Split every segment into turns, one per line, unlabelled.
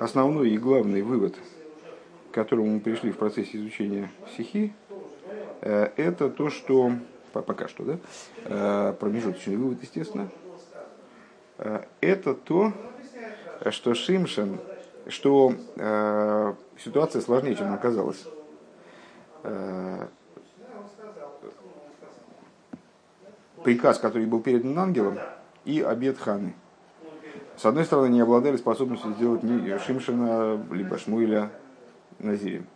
основной и главный вывод, к которому мы пришли в процессе изучения стихи, э, это то, что пока что, да, э, промежуточный вывод, естественно, э, это то, что Шимшин, что ситуация сложнее, чем оказалось. Приказ, который был передан ангелом, и обед Ханы – с одной стороны, не обладали способностью сделать ни Шимшина, либо Шмуиля Назирем.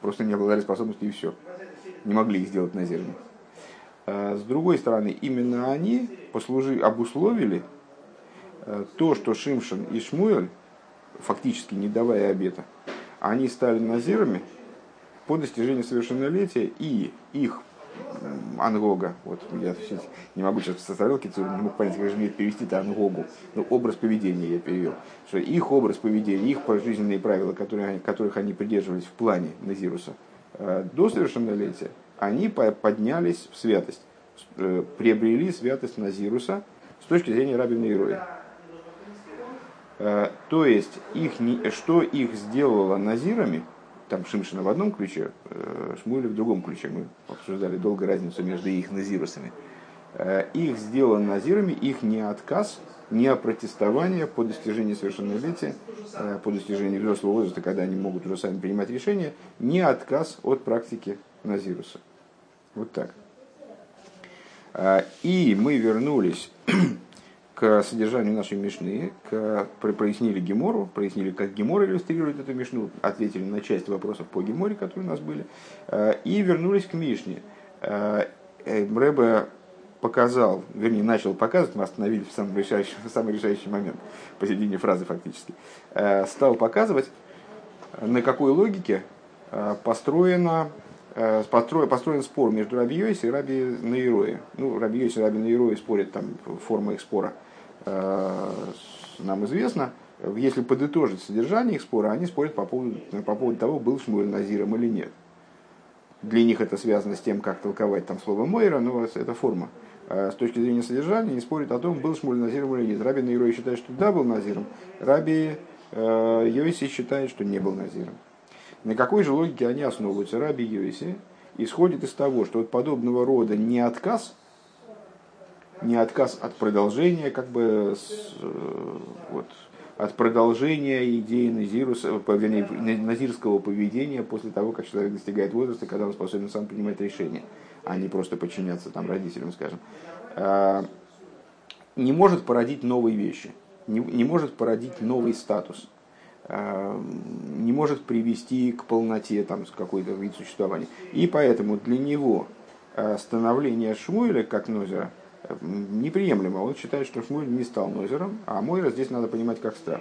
Просто не обладали способностью и все. Не могли их сделать Назирами. А с другой стороны, именно они послужи, обусловили э, то, что Шимшин и Шмуэль, фактически не давая обета, они стали назирами по достижению совершеннолетия, и их ангога. Вот я не могу сейчас составил кицур, не мог понять, как же мне перевести это ангогу. Ну, образ поведения я перевел. Что их образ поведения, их жизненные правила, которые, которых они придерживались в плане Назируса э, до совершеннолетия, они поднялись в святость, э, приобрели святость Назируса с точки зрения Рабина Ироя. Э, то есть, их, что их сделало Назирами – там Шимшина в одном ключе, э, Шмуля в другом ключе. Мы обсуждали долго разницу между их назирусами. Э, их сделан назирами, их не отказ, не опротестование по достижению совершеннолетия, э, по достижению взрослого возраста, когда они могут уже сами принимать решения, не отказ от практики назируса. Вот так. И мы вернулись к содержанию нашей Мишны, к, прояснили Гемору, прояснили, как Гемор иллюстрирует эту Мишну, ответили на часть вопросов по Геморе, которые у нас были, э, и вернулись к Мишне. Э, э, Рэбе показал, вернее, начал показывать, мы остановились в самый решающий, в самый решающий момент, посередине фразы фактически, стал показывать, на какой логике построена построен, построен спор между Раби Йоси и Раби Наирои. Ну, Раби Йоси и Раби Наирои спорят, там форма их спора – Э, нам известно, если подытожить содержание их спора, они спорят по поводу, по поводу того, был Шмуэль Назиром или нет. Для них это связано с тем, как толковать там слово Мойра, но это форма. А с точки зрения содержания они спорят о том, был Шмуэль Назиром или нет. Раби Наирой считает, что да, был Назиром. Раби э, Йоси считает, что не был Назиром. На какой же логике они основываются? Раби Йоси исходит из того, что вот подобного рода не отказ – не отказ от продолжения, как бы э, вот, от продолжения идеи Назируса, вернее, назирского поведения после того, как человек достигает возраста, когда он способен сам принимать решения, а не просто подчиняться там, родителям, скажем, а, не может породить новые вещи, не, не может породить новый статус, не может привести к полноте там, какой-то вид существования. И поэтому для него а, становление Шмуэля как Нозера – неприемлемо. Он считает, что Шмуль не стал Нозером, а Мойра здесь надо понимать как страх.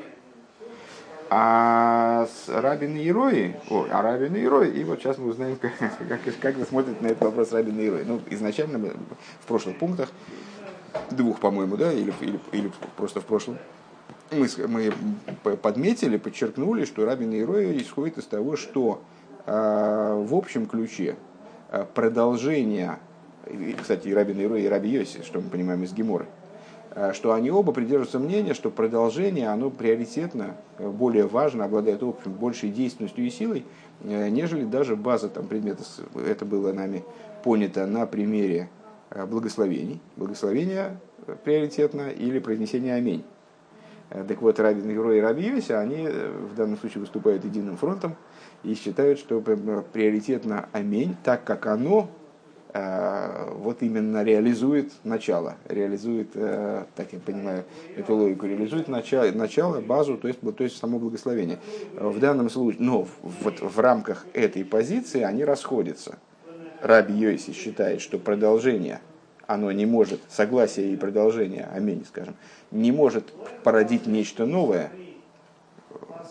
А с Рабин и Ирои, о, а Рабин и Ирои, и вот сейчас мы узнаем, как, как, как вы смотрите на этот вопрос Рабин и Ирои. Ну, изначально мы в прошлых пунктах, двух, по-моему, да, или, или, или просто в прошлом, мы, мы подметили, подчеркнули, что Рабин и Ирои исходит из того, что э, в общем ключе э, продолжение кстати, и Рабин Иро, и Раби Йоси, что мы понимаем из Геморы, э, что они оба придерживаются мнения, что продолжение, оно приоритетно, э, более важно, обладает общим, большей действенностью и силой, э, нежели даже база там, предмета. Это было нами понято на примере благословений. Благословение приоритетно или произнесение аминь. Так вот, Рабин Иро и Раби Йоси, они в данном случае выступают единым фронтом и считают, что приоритетно аминь, так как оно Э, вот именно реализует начало, реализует, э, так я понимаю, эту логику, реализует начало, начало базу, то есть, то есть само благословение. В данном случае, но вот в рамках этой позиции они расходятся. Раби Йоси считает, что продолжение, оно не может, согласие и продолжение, аминь, скажем, не может породить нечто новое,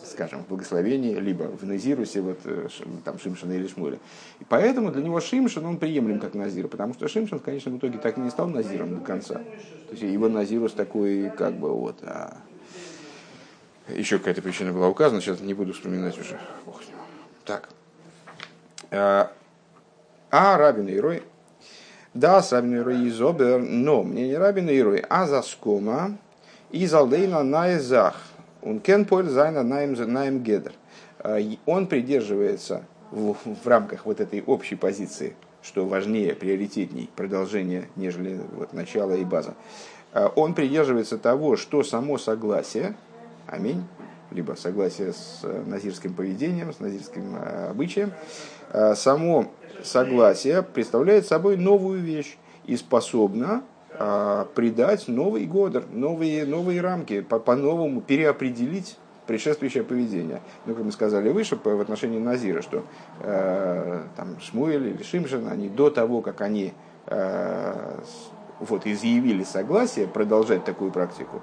скажем, в благословении, либо в Назирусе, вот, э, там, Шимшина или Шмуля. И поэтому для него Шимшин, он приемлем как Назир, потому что Шимшин в итоге так и не стал Назиром до конца. То есть его Назирус такой, как бы, вот, а... еще какая-то причина была указана, сейчас не буду вспоминать уже. Ох, так. А, а Рабин Ирой, да, с Рабин Ирой из Обер, но мне не Рабин אז הסכמה איז אליין א נייע זאך און קען פועל זיין א נייעם גדר. Он придерживается в, в рамках вот этой общей позиции, что важнее, приоритетней продолжение, нежели вот начало и база. Он придерживается того, что само согласие, аминь, либо согласие с назирским поведением, с назирским обычаем, само согласие представляет собой новую вещь и способна а, придать новый год, новые, новые рамки, по-новому по переопределить предшествующее поведение. Ну, как мы сказали выше, в отношении Назира, что э, там Шмуэль или Шимшин, они до того, как они э, вот, изъявили согласие продолжать такую практику,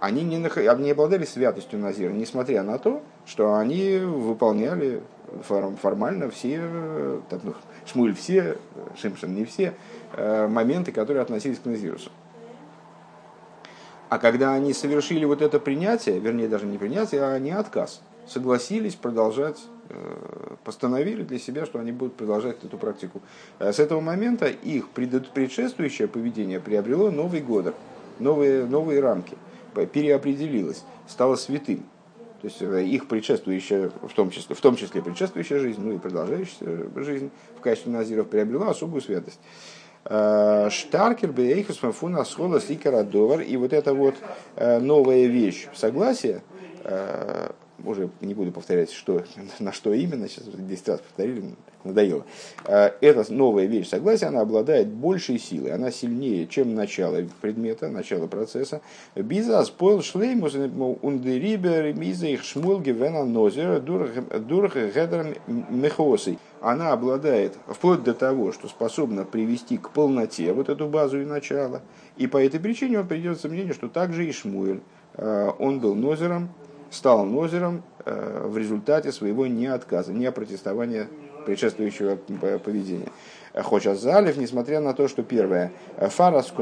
они не, не обладали святостью Назира, несмотря на то, что они выполняли формально все, ну, Шмуль все, Шимшин не все, э, моменты, которые относились к Назирусу. А когда они совершили вот это принятие, вернее даже не принятие, а не отказ, согласились продолжать, э, постановили для себя, что они будут продолжать эту практику. Э, с этого момента их предшествующее поведение приобрело новый год, новые, новые рамки, переопределилось, стало святым. То есть э, их предшествующая, в том числе, в том числе предшествующая жизнь, ну и продолжающая жизнь в качестве назиров приобрела особую святость. Э, Штаркер бейхус фуна схола довар. И вот эта вот э, новая вещь, согласие, уже не буду повторять, что, на что именно, сейчас 10 раз повторили, надоело. А, эта новая вещь согласия, она обладает большей силой, она сильнее, чем начало предмета, начало процесса. Биза спойл шлеймус ундерибер миза их шмулги вена нозера дурах гедер мехосой. Она обладает вплоть до того, что способна привести к полноте вот эту базу и начало. И по этой причине он придется мнению, что также и Шмуэль, а, он был нозером, стал нозером а, в результате своего неотказа, не протестования предшествующего поведения. Хоча залив, несмотря на то, что первое, фарас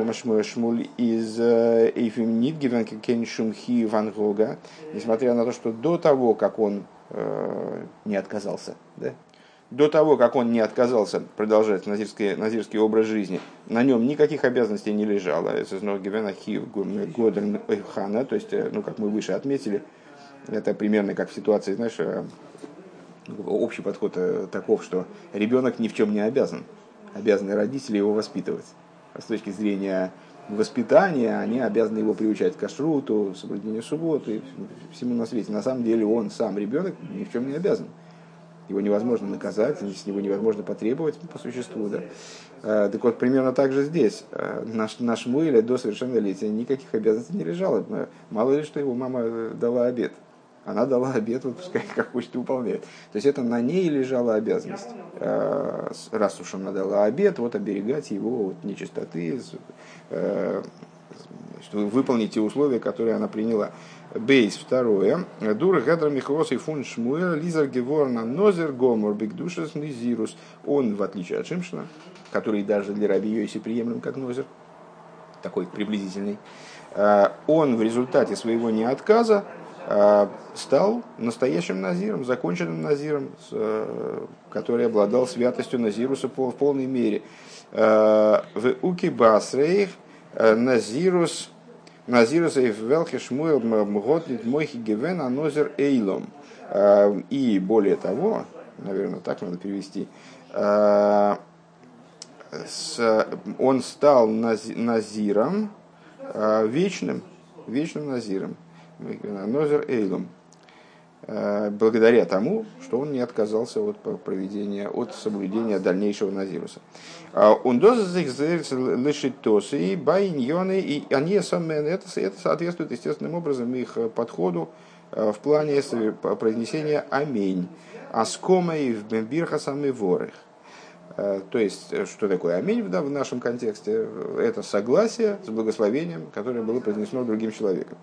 шмуль из э, эйфим нидгивен кеншумхи ван Гога, несмотря на то, что до того, как он э, не отказался, да, до того, как он не отказался продолжать назирский, назирский образ жизни, на нем никаких обязанностей не лежало. Это хана, то есть, э, ну, как мы выше отметили, это примерно как в ситуации, знаешь, общий подход э, таков, что ребенок ни в чем не обязан. Обязаны родители его воспитывать. А с точки зрения воспитания, они обязаны его приучать к кашруту, соблюдению субботы, всему на свете. На самом деле он сам, ребенок, ни в чем не обязан. Его невозможно наказать, с него невозможно потребовать по существу. Да. А, так вот, примерно так же здесь. А, наш, наш Муэля до совершеннолетия никаких обязанностей не лежало. Мало ли, что его мама дала обед она дала обед, вот пускай как хочет выполняет. То есть это на ней лежала обязанность. Э, раз уж она дала обед, вот оберегать его от нечистоты, э, выполнить те условия, которые она приняла. Бейс второе. Дура Гедра Михрос и Фун Шмуэр Лизар Геворна Нозер Гомор Бигдушес Низирус. Он, в отличие от Шимшина, который даже для Раби Йоси приемлем как Нозер, такой приблизительный, э, он в результате своего неотказа стал настоящим назиром, законченным назиром, э, который обладал святостью назируса в полной мере. А, в Уки Басрейх э, назирус Назирус Велхи Шмуэл Мготнит Мойхи Гивен Анозер Эйлом. А, и более того, наверное, так надо перевести, он стал назиром вечным, вечным назиром. Нозер Эйлом, э, благодаря тому, что он не отказался от проведения, от соблюдения дальнейшего Назируса. А он лишит тосы и байньоны, и они сами, это, это соответствует естественным образом их подходу э, в плане произнесения аминь. Аскома и в бирха сами ворых. Э, то есть, что такое аминь в нашем контексте? Это согласие с благословением, которое было произнесено другим человеком.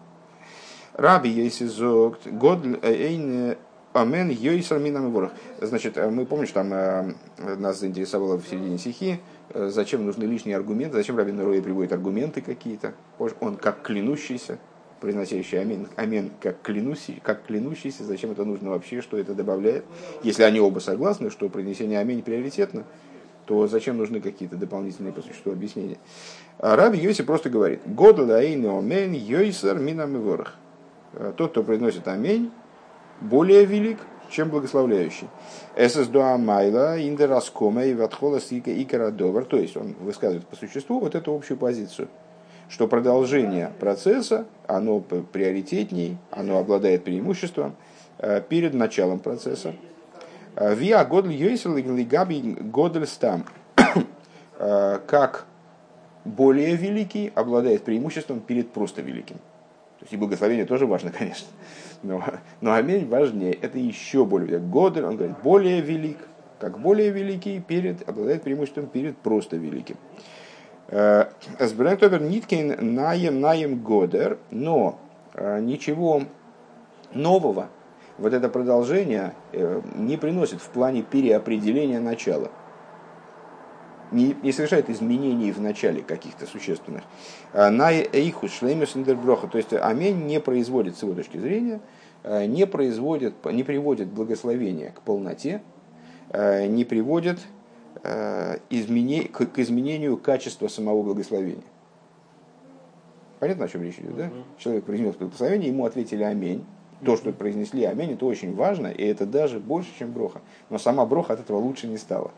Раби Йейси зогт, год эйн амен йойсар минам ворох. Значит, э, мы помним, что там э, нас заинтересовало в середине стихи, э, зачем нужны лишние аргументы, зачем Раби Роя приводит аргументы какие-то. Он как клянущийся, произносящий амин, амин как, клянущий, как клянущийся, зачем это нужно вообще, что это добавляет. Если они оба согласны, что произнесение аминь приоритетно, то зачем нужны какие-то дополнительные по существу объяснения. А Раби Йоси просто говорит, год лаэйн омен йойсар минам ворох тот, кто произносит амень, более велик, чем благословляющий. Эсэс дуамайла индераскома и ватхола сика икарадовар. То есть он высказывает по существу вот эту общую позицию, что продолжение процесса, оно приоритетней, оно обладает преимуществом э, перед началом процесса. Э, Виа годль йойсел лигаби годль стам. Э, как более великий обладает преимуществом перед просто великим. Есть и благословение тоже важно, конечно. Но, но аминь важнее. Это еще более. Годель, он говорит, более велик. Как более великий перед, обладает преимуществом перед просто великим. Э, Сбрентовер Ниткин наем наем годер, но э, ничего нового вот это продолжение э, не приносит в плане переопределения начала не, не совершает изменений в начале каких-то существенных. А на эйху шлемес индерброха, то есть амень не производит с его точки зрения, э, не производит, не приводит благословение к полноте, э, не приводит измене, к, к изменению качества самого благословения. Понятно, о чем речь идет, да? Человек произнес благословение, ему ответили амень. То, что произнесли амень, это очень важно, и это даже больше, чем броха. Но сама броха от этого лучше не стала.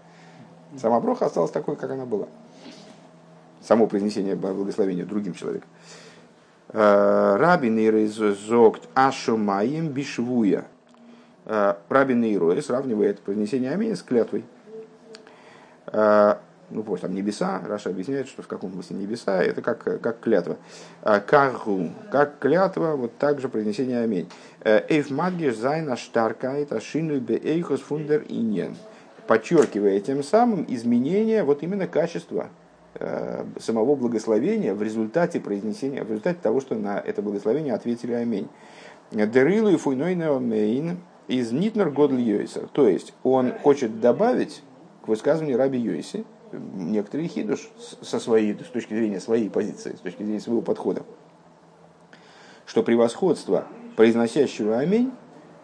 Сама броха осталась такой, как она была. Само произнесение благословения другим человеком. Э, Рабин Ирезогт Ашумаем Бишвуя. Э, Рабин Ирой сравнивает произнесение Аминь с клятвой. Э, ну, просто там небеса, Раша объясняет, что в каком смысле небеса, это как, как клятва. Каргу, как клятва, вот так же произнесение аминь. Эйф мадгеш зайна штаркайт ашину бе эйхос фундер иньен подчеркивая тем самым изменение вот именно качества э, самого благословения в результате произнесения, в результате того, что на это благословение ответили аминь. Дерилу и фуйнойнеомейн из Нитнер Годль Йойса. То есть он хочет добавить к высказыванию Раби Йойси некоторый хидуш со своей, с точки зрения своей позиции, с точки зрения своего подхода, что превосходство произносящего аминь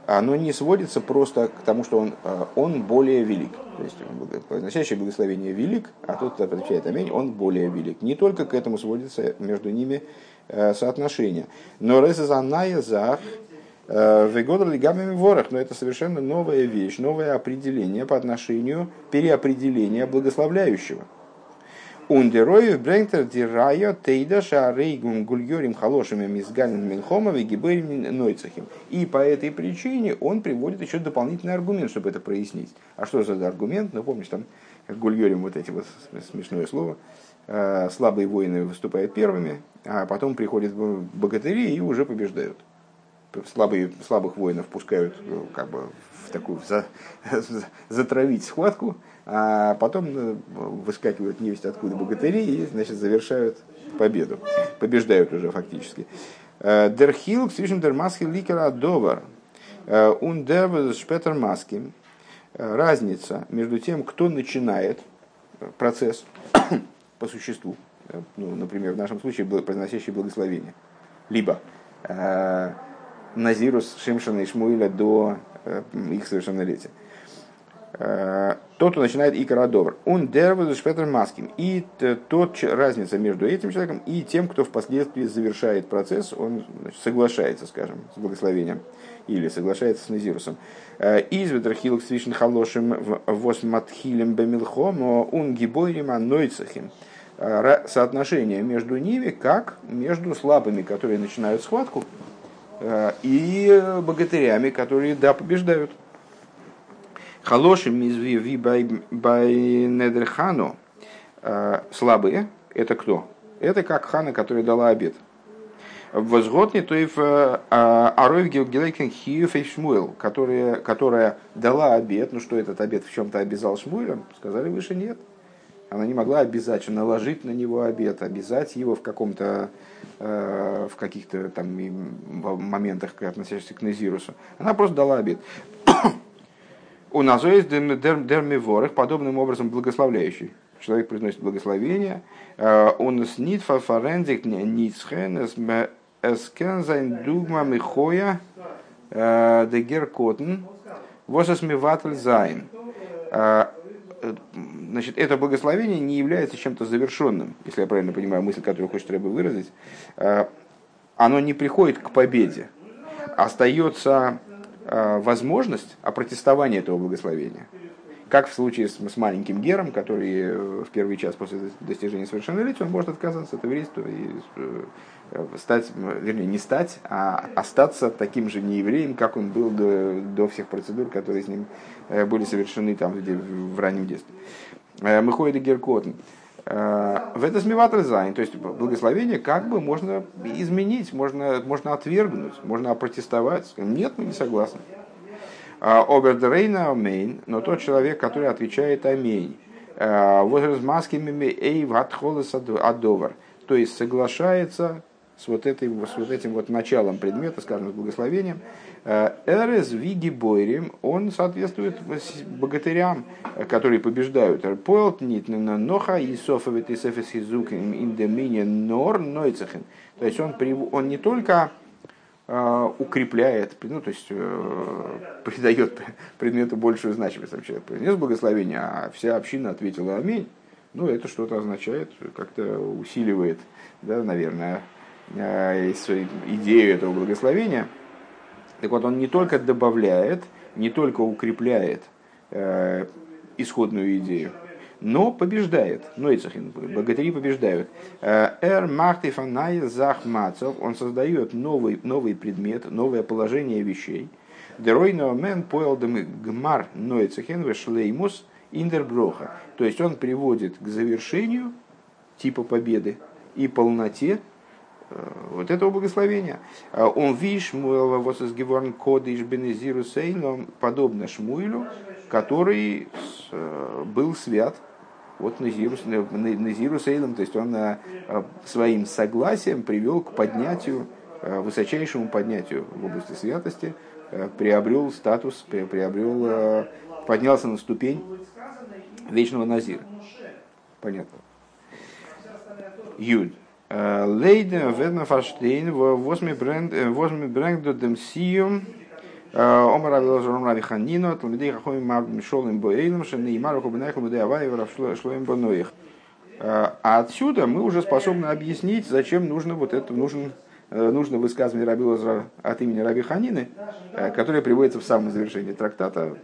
оно не сводится просто к тому, что он, э, он более велик. То есть произносящее благословение велик, а тот, кто отвечает аминь, он более велик. Не только к этому сводится между ними э, соотношение. Но резазаная зах э, Вегодр лигамами ворох, но это совершенно новая вещь, новое определение по отношению переопределения благословляющего. Ундерою брэнгтер дирайо тейда шарейгум гульгорим халошими мизгалин минхомови гиберим нойцахим. И по этой причине он приводит еще дополнительный аргумент, чтобы это прояснить. А что за аргумент? Ну, помнишь, там как вот эти вот смешное слово. Э, слабые воины выступают первыми, а потом приходят богатыри и уже побеждают. Слабые, слабых воинов пускают ну, как бы в такую за, затравить схватку, а потом э, выскакивают невесть откуда богатыри и, значит, завершают победу. Побеждают уже фактически. Э, Дерхил, свишен дер маски ликера довар. Он дер шпетер маски. Разница между тем, кто начинает процесс по существу, ну, например, в нашем случае произносящий благословение, либо э, Назирус Шимшана и Шмуиля до э, их совершеннолетия. Э, тот, кто начинает икородовр. Он дервуз шпетер маским. И тот разница между этим человеком и тем, кто впоследствии завершает процесс, он значит, соглашается, скажем, с благословением или соглашается с Назирусом. Э, Из ветрахилок свишен халошим восматхилем бемилхом он гибойрим анойцахим. Э, соотношение между ними, как между слабыми, которые начинают схватку, и богатырями, которые, да, побеждают. Халошим изви бай недерхану. А, слабые, это кто? Это как хана, которая дала обед. Возгодни, то и в а, Аройв Гилейкен Хиюф и Шмуэл, которая, дала обед, ну что этот обед в чем-то обязал Шмуэлем, сказали выше нет. Она не могла обязать, наложить на него обед, обязать его в каком-то э, в каких-то там моментах, относящихся к Назирусу. Она просто дала обед. У нас есть дермиворых, подобным образом благословляющий. Человек произносит благословение. Э, он снит фарфорензик ницхен эскензайн дугма михоя э, дегер котен восесмиватель зайн. Э, значит, это благословение не является чем-то завершенным, если я правильно понимаю мысль, которую хочет Рэбе выразить. Оно не приходит к победе. остается возможность опротестования этого благословения. Как в случае с, с маленьким Гером, который в первый час после достижения совершеннолетия, он может отказаться от еврейства и стать, вернее, не стать, а остаться таким же неевреем, как он был до, до всех процедур, которые с ним были совершены там в, раннем детстве. Мы ходим до Геркотен. В это зайн, то есть благословение как бы можно изменить, можно, можно отвергнуть, можно опротестовать. Нет, мы не согласны. Обердерейна амейн, но тот человек, который отвечает амейн, возразмаскими эй ватхолес адовар, то есть соглашается с вот, этой, с вот этим вот началом предмета, скажем, с благословением, Эрез Виги Бойрим, он соответствует богатырям, которые побеждают. Поэлт Нитнена Ноха и Софовит и Сефесхизук Индемине Нор Нойцехен. То есть он, он не только укрепляет, ну, то есть придает предмету большую значимость. Человек принес благословение, а вся община ответила «Аминь». Ну, это что-то означает, как-то усиливает, да, наверное, идею этого благословения – так вот, он не только добавляет, не только укрепляет э, исходную идею, но побеждает. Нойцахин, богатыри побеждают. Э, эр махтифанай захмацов, он создает новый, новый предмет, новое положение вещей. Деройно мен поел гмар нойцахин вешлеймус индерброха. То есть он приводит к завершению типа победы и полноте вот этого благословения. А он виш вот из Геворн Кодыш Бенезиру Сейном, подобно Шмуилю, который э, был свят вот Назиру, Назиру Сейлом, то есть он э, своим согласием привел к поднятию, высочайшему поднятию в области святости, приобрел статус, приобрел, поднялся на ступень вечного Назира. Понятно. Юд. Лейден ведна фаштейн возьми бренд до демсиум Омар Авилазаром Рави Ханину, Талмидей Хахоми Мар Мишолым Боэйлом, Шаны и Мару Хубнайху Мудей Аваева Шлоем Боноих. А отсюда мы уже способны объяснить, зачем нужно вот это, нужен, нужно высказывание Раби Лазара от имени Раби Ханины, которое приводится в самом завершении трактата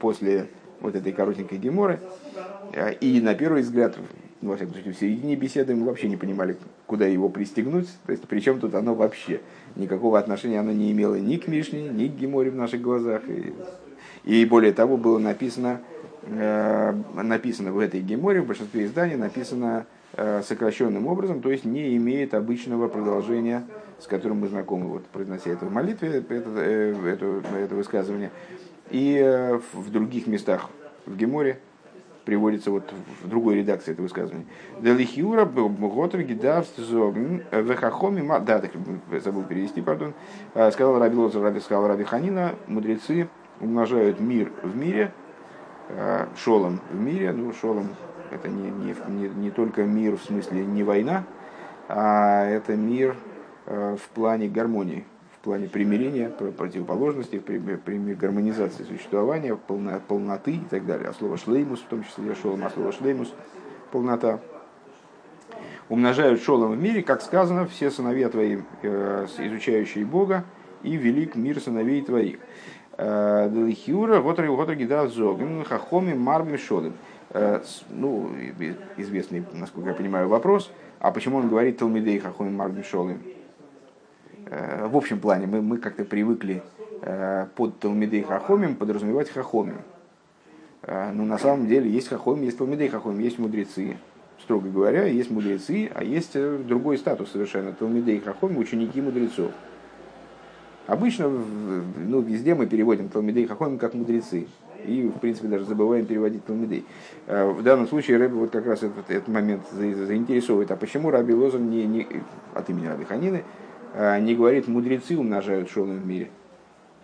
после вот этой коротенькой геморы. И на первый взгляд ну, во всяком случае, в середине беседы мы вообще не понимали, куда его пристегнуть, то есть причем тут оно вообще. Никакого отношения оно не имело ни к Мишне, ни к Геморе в наших глазах. И, и более того, было написано, э, написано в этой Геморе, в большинстве изданий написано э, сокращенным образом, то есть не имеет обычного продолжения, с которым мы знакомы, вот, произнося это в молитве, это, э, это, это высказывание. И э, в других местах в Геморе приводится вот в другой редакции это высказывание. Делихиура готов гидавст зогн вехахоми да, так забыл перевести, пардон. А, сказал Раби Лозер, Раби сказал Раби Ханина, мудрецы умножают мир в мире, а, шолом в мире, ну шолом это не, не, не, не только мир в смысле не война, а это мир а, в плане гармонии, плане примирения, при гармонизации существования, полно, полноты и так далее. А слово шлеймус, в том числе шолом, а слово шлеймус, полнота. Умножают шолом в мире, как сказано, все сыновья твои, э, изучающие Бога, и велик мир сыновей твоих. Э, Делихиура, вот гида зоген, хахоми марми шолем. Э, ну, известный, насколько я понимаю, вопрос, а почему он говорит Талмидей хахоми марми шолем? Э, в общем плане мы, мы как-то привыкли э, под Талмидей Хахомим подразумевать Хахомим. Э, но на самом деле есть Хахомим, есть Талмидей Хахомим, есть мудрецы. Строго говоря, есть мудрецы, а есть другой статус совершенно. Талмидей Хахомим – ученики мудрецов. Обычно ну, везде мы переводим Талмидей Хахомим как мудрецы. И, в принципе, даже забываем переводить Талмидей. В данном случае Рэбби вот как раз этот, этот момент заинтересовывает. А почему Раби Лозер не, не, от имени Раби Ханины не говорит, мудрецы умножают шолом в мире.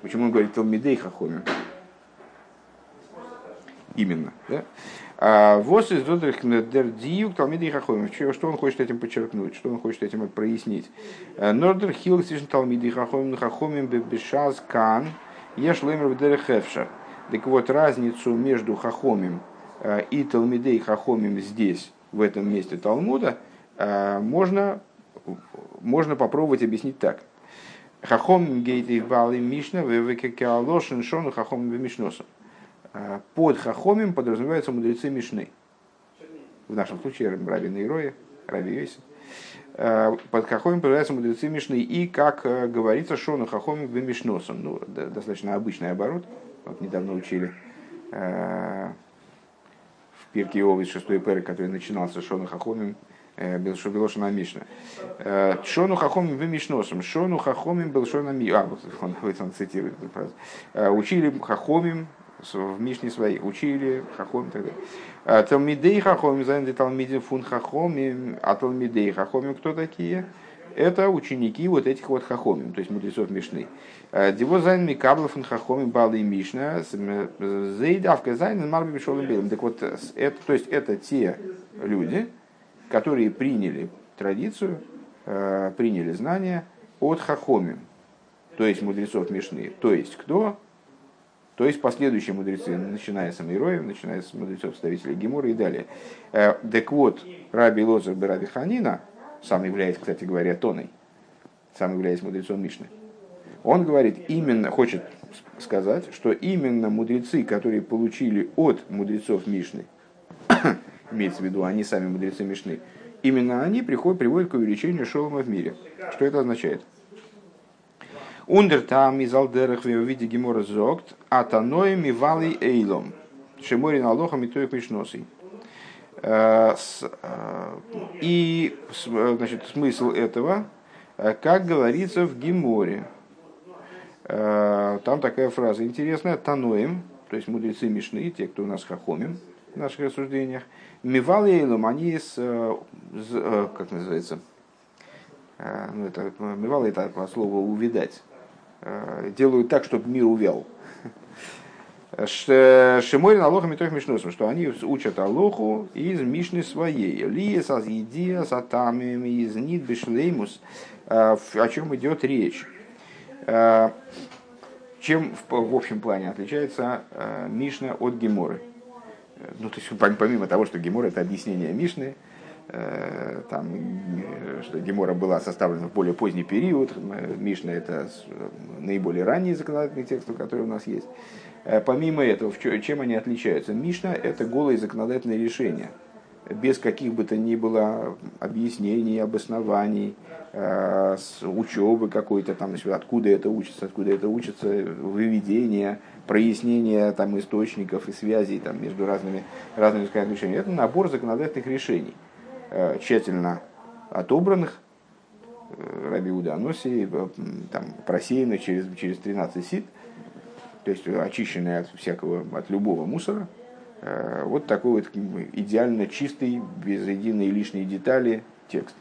Почему он говорит תלמידי חכמים? Именно. Да? А, Вос из דיוק תלמידי חכמים. Что он хочет этим подчеркнуть? Что он хочет этим прояснить? А, Нордер Хилсишн Талмидей Хахоми Хахомим Бешаз Кан Ешлемер Вдерехевшар. Так вот, разницу между חכמים и תלמידי חכמים здесь, в этом месте Талмуда, можно можно попробовать объяснить так. Хахом Бали Мишна, векекеалошин шону хахом мишносом. Под хахомим подразумеваются мудрецы Мишны. В нашем случае Раби Нейроя, Раби Йоси. Под хахомим подразумеваются мудрецы Мишны. И, как говорится, шону хахомим в. Ну, достаточно обычный оборот. Вот недавно учили в Пирке Овец, шестой пэр, который начинался Шону Хахомим, בלשון המשנה. שנו חכמים במשנתם. שנו חכמים בלשון המי. А, вот он, цитирует эту фразу. Учили חכמים в Мишне своих. Учили חכמים и так далее. תלמידי חכמים, זיינען די תלמידים פון חכמים. А תלמידי חכמים кто такие? Это ученики вот этих вот חכמים, то есть мудрецов Мишны. די וואס זיינען מקבל פון די חכמים בעלי משנה, זיי דוקא זיינען מרבה שלום בעולם. Так вот, это, то есть это те люди, которые приняли традицию, э, приняли знания от хахомим, то есть мудрецов Мишны. То есть кто? То есть последующие мудрецы, начиная с Амироев, начиная с мудрецов ставителей Гемора и далее. Э, так вот, Раби Лозер Раби Ханина, сам является, кстати говоря, тоной, сам является мудрецом Мишны, он говорит, именно, хочет сказать, что именно мудрецы, которые получили от мудрецов Мишны, имеется в виду, они сами мудрецы Мишны, именно они приходят, приводят к увеличению шолома в мире. Что это означает? Ундер там из алдерах в виде гемора зогт, а таной мивали эйлом. Шеморин алохам и тоек мишносой. Э, э, и значит, смысл этого, э, как говорится в Геморе, Э, там такая фраза интересная. Таноем, то есть мудрецы Мишны, те, кто у нас хахомим в наших рассуждениях. Мивал Эйлом, они с, э, э, как называется, ну, это, мивал это по слову увидать, делают так, чтобы мир увял. Шиморин Алоха трех Мишносом, что они учат Алоху из Мишны своей. Лиес аз едия сатамим из нит бешлеймус. О чем идет речь? Э, чем в общем плане отличается э, Мишна от Геморы? Э, ну, то есть, помимо того, что Гемора это объяснение Мишны, там, что Гемора была составлена в более поздний период, Мишна это наиболее ранние законодательные тексты, которые у нас есть. Помимо этого, чем они отличаются? Мишна это голые законодательные решения – без каких бы то ни было объяснений, обоснований, э, учебы какой-то, там, откуда это учится, откуда это учится, выведения, прояснения там, источников и связей там, между разными, разными решениями. Это набор законодательных решений, э, тщательно отобранных, э, Раби Уданоси, там, просеянных через, через 13 сит, то есть очищенные от всякого, от любого мусора, вот такой вот идеально чистый, без единой лишней детали текст.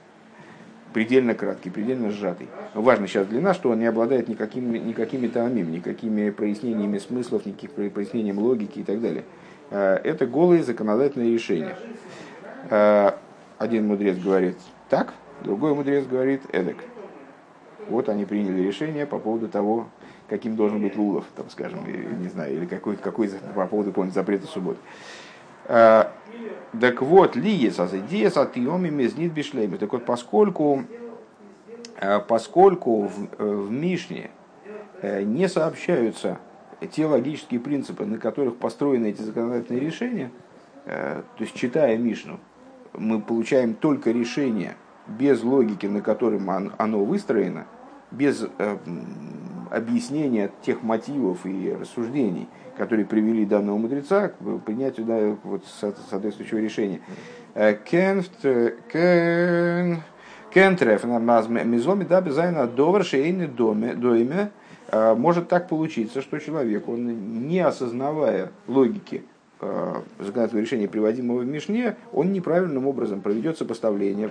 Предельно краткий, предельно сжатый. Но важно сейчас для нас, что он не обладает никакими, никакими таамим, никакими прояснениями смыслов, никаких прояснением логики и так далее. Э, это голые законодательные решения. Э, один мудрец говорит так, другой мудрец говорит эдак. Вот они приняли решение по поводу того, каким должен быть лулов, там, скажем, не знаю, или какой, какой по поводу помню, запрета суббот. А, так вот, ли есть идея с мезнит бишлейми. Так вот, поскольку, а, поскольку в, в Мишне э, не сообщаются те логические принципы, на которых построены эти законодательные решения, э, то есть читая Мишну, мы получаем только решение без логики, на котором оно выстроено, без э, объяснения тех мотивов и рассуждений, которые привели данного мудреца к принятию да, вот, соответствующего решения. Э, Кентреф мизоми да безайна довар шейны доме доиме э, может так получиться, что человек, он не осознавая логики э, законодательного решения, приводимого в Мишне, он неправильным образом проведет сопоставление,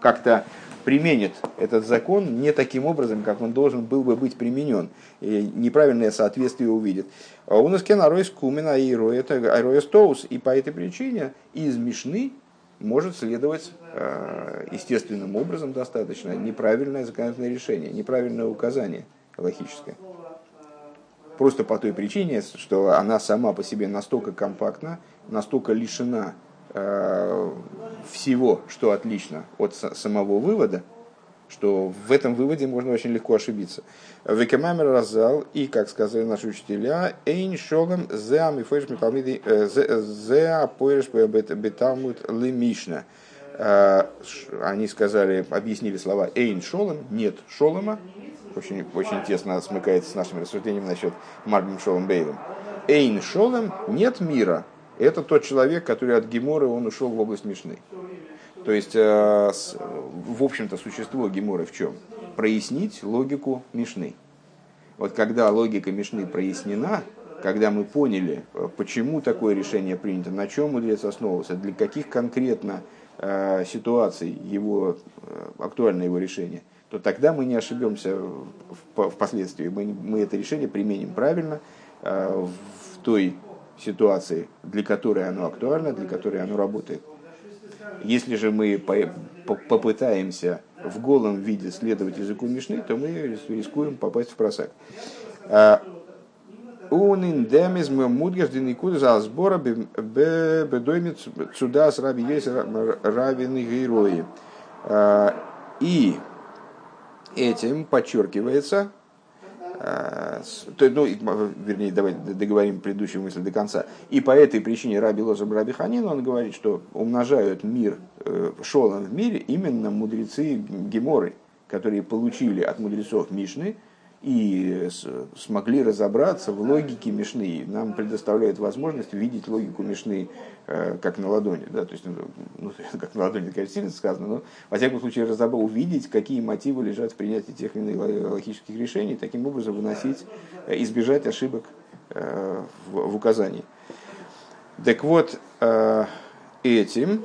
как-то применит этот закон не таким образом, как он должен был бы быть применен. И неправильное соответствие увидит. А у нас кен аройс кумен аиро, это аироес тоус, и по этой причине из Мишны может следовать э, естественным образом достаточно неправильное законодательное решение, неправильное указание логическое. Просто по той причине, что она сама по себе настолько компактна, настолько лишена Э, всего, что отлично от самого вывода, что в этом выводе можно очень легко ошибиться. Векамамер разал, и, как сказали наши учителя, эйн шолом зеам и фойш мипалмиды зеа поэш беталмут лемишна. Они сказали, объяснили слова эйн шолом, нет шолома, очень, очень тесно смыкается с нашим рассуждением насчет Марбим Шолом Бейлом. Эйн Шолом нет мира. Это тот человек, который от Гемора он ушел в область Мишны. То есть, э, в общем-то, существо Гемора в чем? Прояснить логику Мишны. Вот когда логика Мишны прояснена, когда мы поняли, э, почему такое решение принято, на чем мудрец основывался, для каких конкретно э, ситуаций его, актуально его решение – то тогда мы не ошибемся впоследствии. Мы, мы это решение применим правильно э, в той ситуации, для которой оно актуально, для которой оно работает. Если же мы попытаемся в голом виде следовать языку Мишны, то мы рискуем попасть в просак. Э, Унин демиз мудгаш деникуда за сбора бедоймит сюда с есть равины герои. Э, и этим подчеркивается, э, то, ну, вернее, давайте договорим предыдущую мысль до конца. И по этой причине Раби Лоза Раби Ханин, он говорит, что умножают мир, э, шолом в мире именно мудрецы Геморы, которые получили от мудрецов Мишны, и смогли разобраться в логике Мишны. Нам предоставляет возможность видеть логику Мишны э, как на ладони. Да? То есть, ну, ну как на ладони, конечно, сильно сказано, но, во всяком случае, разобрать, увидеть, какие мотивы лежат в принятии тех или иных логических решений, таким образом выносить, э, избежать ошибок э, в, указании. Так вот, этим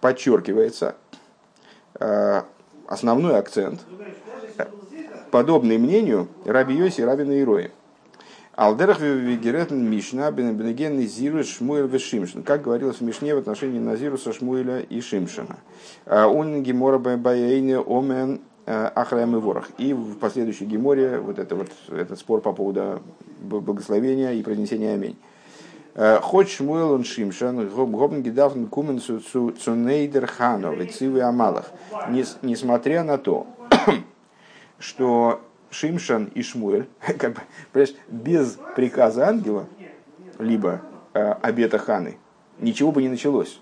подчеркивается основной акцент – подобный мнению Раби Йоси и Раби Наирои. Алдерах Вегеретн Мишна Бенеген Зиру Шмуэль Вешимшин. Как говорилось в Мишне в отношении Назируса Шмуэля и Шимшина. А, он Гемора Баяйне Омен а, Ахраем и Ворох. И в последующей Геморе вот, это вот этот спор по поводу благословения и произнесения Аминь. А, Хоть Шмуэл он Шимшан, Гобн Гидафн Кумен Цунейдер Ханов, Цивы Амалах. Несмотря на то, что Шимшан и Шмуэль, как бы, без приказа ангела, либо э, обета ханы, ничего бы не началось.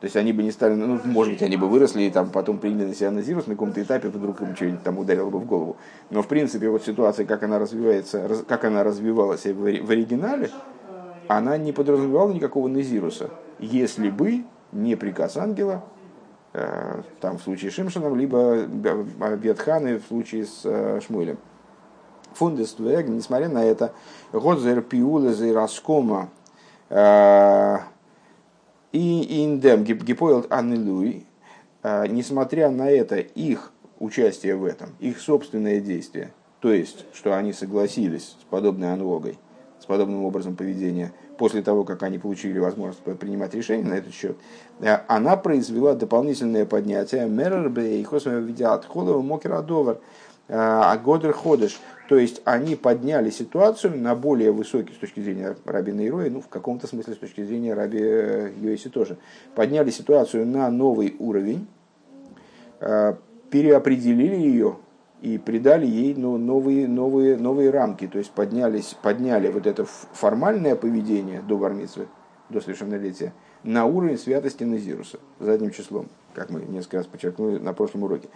То есть они бы не стали, ну, может быть, они бы выросли и там потом приняли на себя назирус на каком-то этапе, вдруг им что-нибудь там ударило бы в голову. Но в принципе вот ситуация, как она развивается, раз, как она развивалась в, в оригинале, она не подразумевала никакого назируса, если бы не приказ ангела, там в случае с Шимшином, либо Бетханы в случае с э, Шмуэлем. Фундествег, несмотря на это, Годзер Пиуле Зейраскома э, и Индем Гипоил Аннелуй, несмотря на это, их участие в этом, их собственное действие, то есть, что они согласились с подобной аналогой, с подобным образом поведения, после того, как они получили возможность принимать решения на этот счет, э, она произвела дополнительное поднятие мерербе и видят холова мокерадовар э, а годер ходыш. То есть они подняли ситуацию на более высокий с точки зрения Раби Нейроя, ну в каком-то смысле с точки зрения Раби э, Йоси тоже. Подняли ситуацию на новый уровень, переопределили ее и придали ей ну, новые, новые, новые рамки, то есть поднялись, подняли вот это формальное поведение до бармитсвы, до совершеннолетия, на уровень святости Назируса задним числом, как мы несколько раз подчеркнули на прошлом уроке.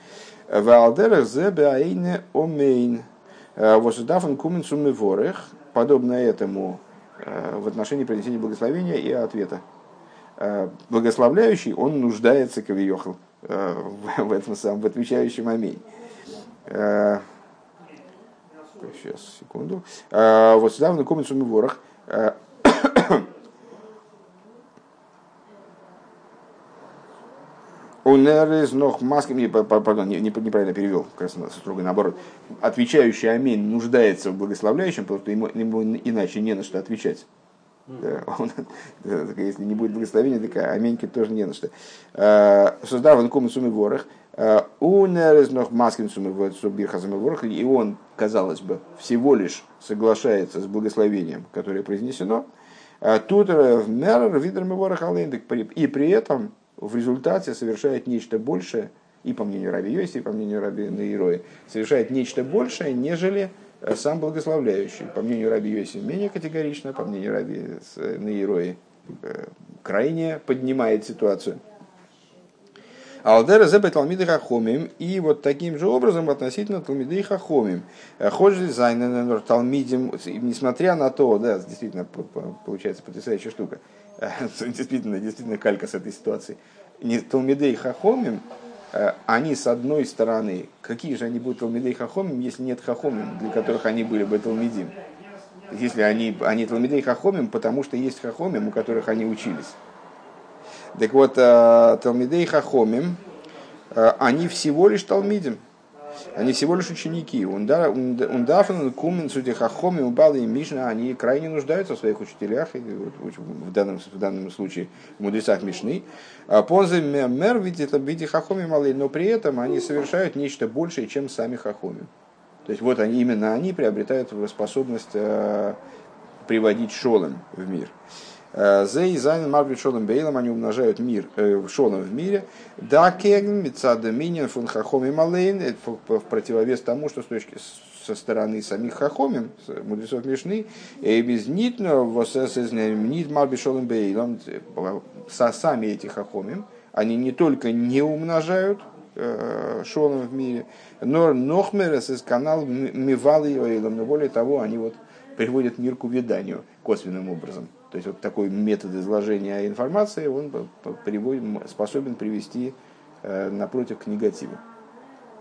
Валдерах зебе аине омейн э, восудафан кумен ворех, подобно этому э, в отношении принесения благословения и ответа. Э, благословляющий, он нуждается, кавиохал, в этом самом, в отвечающем аминь. Сейчас, секунду. Вот сюда в накомицу ворох. Унерез нох маски, пардон, не, неправильно перевел, как раз строго наоборот. Отвечающий аминь нуждается в благословляющем, потому что ему, ему иначе не на что отвечать. Да, он, если не будет благословения, так аменьки тоже не на что. Создав он кому сумы ворох, и он, казалось бы, всего лишь соглашается с благословением, которое произнесено. Тут мер ворох и при этом в результате совершает нечто большее и по мнению Раби Йоси, и по мнению Раби Наирои, совершает нечто большее, нежели сам благословляющий. По мнению Раби Йоси менее категорично, по мнению Раби Наирои крайне поднимает ситуацию. Алдера зебе Талмиды Хахомим. И вот таким же образом относительно Талмиды Хахомим. Ходжи Зайнен Талмидим, несмотря на то, да, действительно, получается потрясающая штука. Действительно, действительно калька с этой ситуации. Талмидей Хахомим, э, они с одной стороны, какие же они будут Талмидей Хахомим, если нет Хахомим, для которых они были бы Талмидим? Если они, они Талмидей Хахомим, потому что есть Хахомим, у которых они учились. Так вот, э, Талмидей Хахомим, э, они всего лишь Талмидим. Они всего лишь ученики. Ундафен, Кумен, Суди Хахоми, Убалы и Мишна, они крайне нуждаются в своих учителях, в данном, в данном случае в мудрецах Мишны. А Позы мер видит виде Хахоми малый, но при этом они совершают нечто большее, чем сами Хахоми. То есть вот они, именно они приобретают способность э, приводить שלום в мир. זיי זיינען מרבה שלום בעולם, они умножают мир, э, в мире. דאקעגן מצד דעם ענין פון חכמים אליין, в противовес тому, что с точки со стороны самих חכמים, мудрецов Мишны, איז ניט נאר ניט מרבה שלום בעולם, сами эти חכמים, они не только не умножают э, в мире, נאר נאכמער עס איז כנ"ל מבלי но более того, они вот приводят мир к увяданию косвенным образом. То есть вот такой метод изложения информации, он приводит, способен привести э, напротив к негативу.